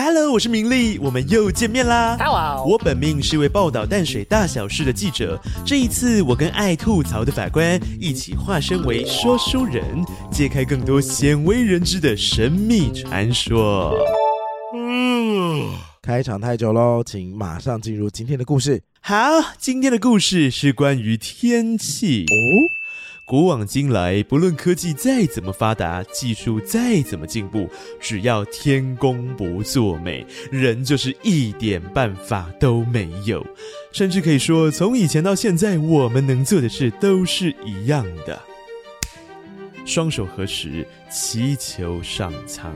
Hello，我是明丽，我们又见面啦。Hello 我本命是一位报道淡水大小事的记者，这一次我跟爱吐槽的法官一起化身为说书人，揭开更多鲜为人知的神秘传说。开场太久喽，请马上进入今天的故事好，今天的故事是关于天气。哦。古往今来，不论科技再怎么发达，技术再怎么进步，只要天公不作美，人就是一点办法都没有。甚至可以说，从以前到现在，我们能做的事都是一样的。双手合十，祈求上苍。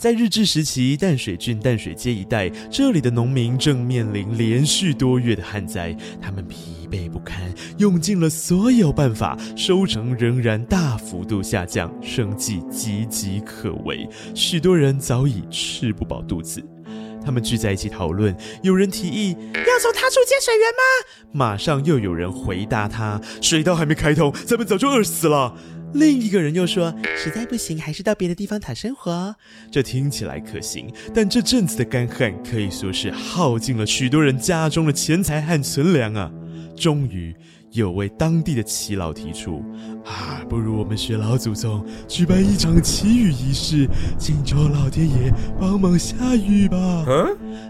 在日治时期，淡水郡淡水街一带，这里的农民正面临连续多月的旱灾，他们疲惫不堪，用尽了所有办法，收成仍然大幅度下降，生计岌岌可危，许多人早已吃不饱肚子。他们聚在一起讨论，有人提议要从他处接水源吗？马上又有人回答他：水道还没开通，咱们早就饿死了。另一个人又说：“实在不行，还是到别的地方讨生活。”这听起来可行，但这阵子的干旱可以说是耗尽了许多人家中的钱财和存粮啊。终于，有位当地的耆老提出：“啊，不如我们学老祖宗，举办一场祈雨仪式，请求老天爷帮忙下雨吧。”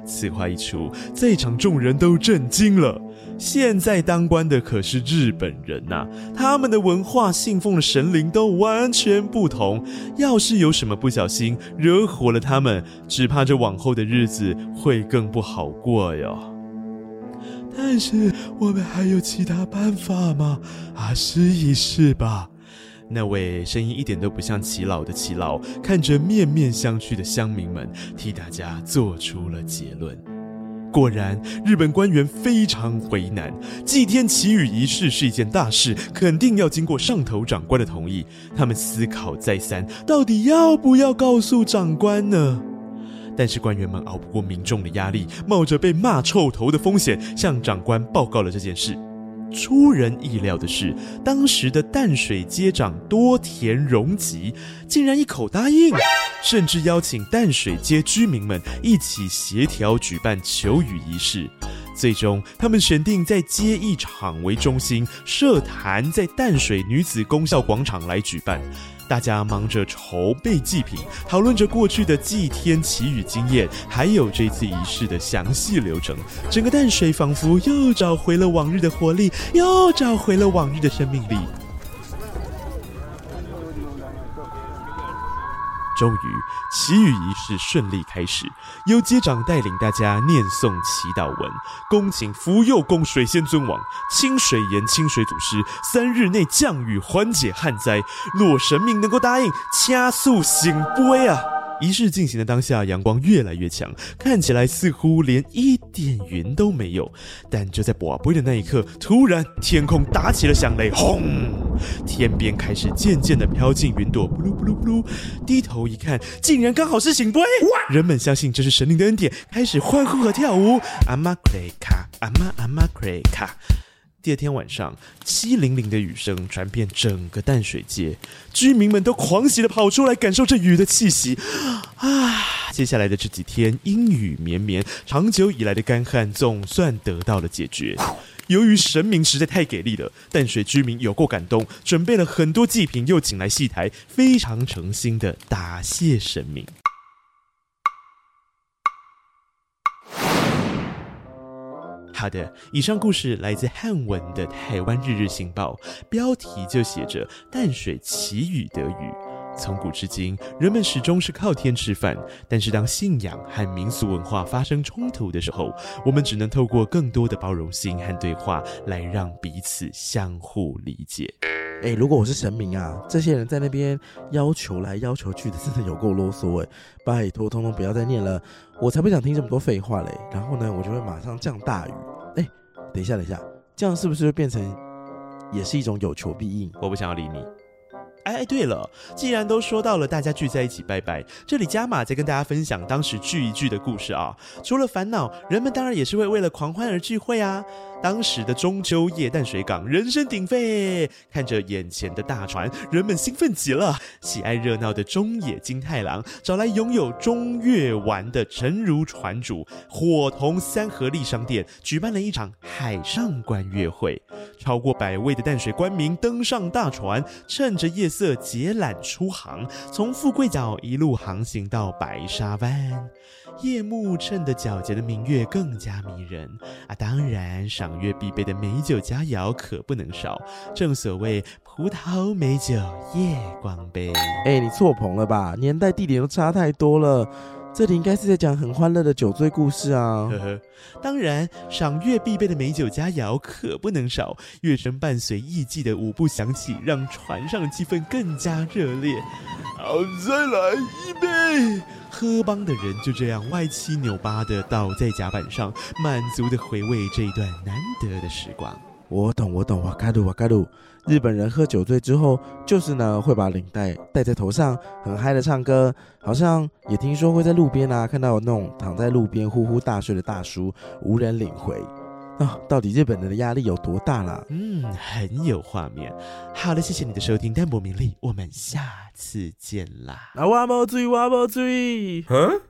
此话一出，在场众人都震惊了。现在当官的可是日本人呐、他们的文化、信奉的神灵都完全不同。要是有什么不小心惹火了他们，只怕这往后的日子会更不好过哟。但是我们还有其他办法吗？啊，试一试吧。那位声音一点都不像齐老的齐老，看着面面相觑的乡民们，替大家做出了结论。果然，日本官员非常为难。祭天祈雨仪式是一件大事，肯定要经过上头长官的同意。他们思考再三，到底要不要告诉长官呢？但是官员们熬不过民众的压力，冒着被骂臭头的风险，向长官报告了这件事。出人意料的是，当时的淡水街长多田荣吉竟然一口答应，甚至邀请淡水街居民们一起协调举办求雨仪式。最终，他们选定在街艺场为中心，设坛在淡水女子公校广场来举办。大家忙着筹备祭品，讨论着过去的祭天祈雨经验，还有这次仪式的详细流程。整个淡水仿佛又找回了往日的活力，又找回了往日的生命力。终于，祈雨仪式顺利开始，由街长带领大家念诵祈祷文，恭请福佑供水仙尊王、清水岩清水祖师三日内降雨缓解旱灾。若神明能够答应，加速醒杯啊！仪式进行的当下，阳光越来越强，看起来似乎连一点云都没有。但就在卜杯的那一刻，突然天空打起了响雷，轰！天边开始渐渐的飘进云朵，布噜布噜布噜。低头一看，竟然刚好是醒杯！人们相信这是神灵的恩典，开始欢呼和跳舞。阿玛克雷卡，阿玛阿玛克雷卡。第二天晚上，淅淋淋的雨声传遍整个淡水街，居民们都狂喜的跑出来感受这雨的气息。啊！接下来的这几天阴雨绵绵，长久以来的干旱总算得到了解决。由于神明实在太给力了，淡水居民有够感动，准备了很多祭品，又请来戏台，非常诚心的答谢神明。好的，以上故事来自汉文的《台湾日日新报》，标题就写着“淡水奇雨得雨”。从古至今，人们始终是靠天吃饭，但是当信仰和民俗文化发生冲突的时候，我们只能透过更多的包容心和对话，来让彼此相互理解。哎，如果我是神明啊，这些人在那边要求来要求去的，真的有够啰嗦哎！拜托，通通不要再念了，我才不想听这么多废话嘞。然后呢，我就会马上降大雨。哎，等一下，等一下，这样是不是就变成也是一种有求必应？我不想要理你。哎哎，对了，既然都说到了大家聚在一起拜拜，这里加码再跟大家分享当时聚一聚的故事啊。除了烦恼，人们当然也是会为了狂欢而聚会啊。当时的中秋夜淡水港人声鼎沸，看着眼前的大船，人们兴奋极了。喜爱热闹的中野金太郎找来拥有中越丸的陈如船主，伙同三合利商店，举办了一场海上观月会。超过百位的淡水官民登上大船，趁着夜色结缆出航，从富贵角一路航行到白沙湾。夜幕衬得皎洁的明月更加迷人啊！当然，赏月必备的美酒佳肴可不能少。正所谓葡萄美酒夜光杯。哎，你错棚了吧？年代地点都差太多了。这里应该是在讲很欢乐的酒醉故事啊！呵呵，当然，赏月必备的美酒佳肴可不能少。乐声伴随艺伎的舞步响起，让船上的气氛更加热烈。好，再来一杯！喝帮的人就这样歪七扭八的倒在甲板上，满足的回味这一段难得的时光。我懂，我懂，瓦卡鲁，瓦卡鲁。日本人喝酒醉之后，就是呢会把领带戴在头上，很嗨的唱歌。好像也听说会在路边啊看到那种躺在路边呼呼大睡的大叔，无人领回。啊，到底日本人的压力有多大啦？嗯，很有画面。好了，谢谢你的收听，淡泊名利，我们下次见啦。啊，我冇醉，我冇醉。嗯。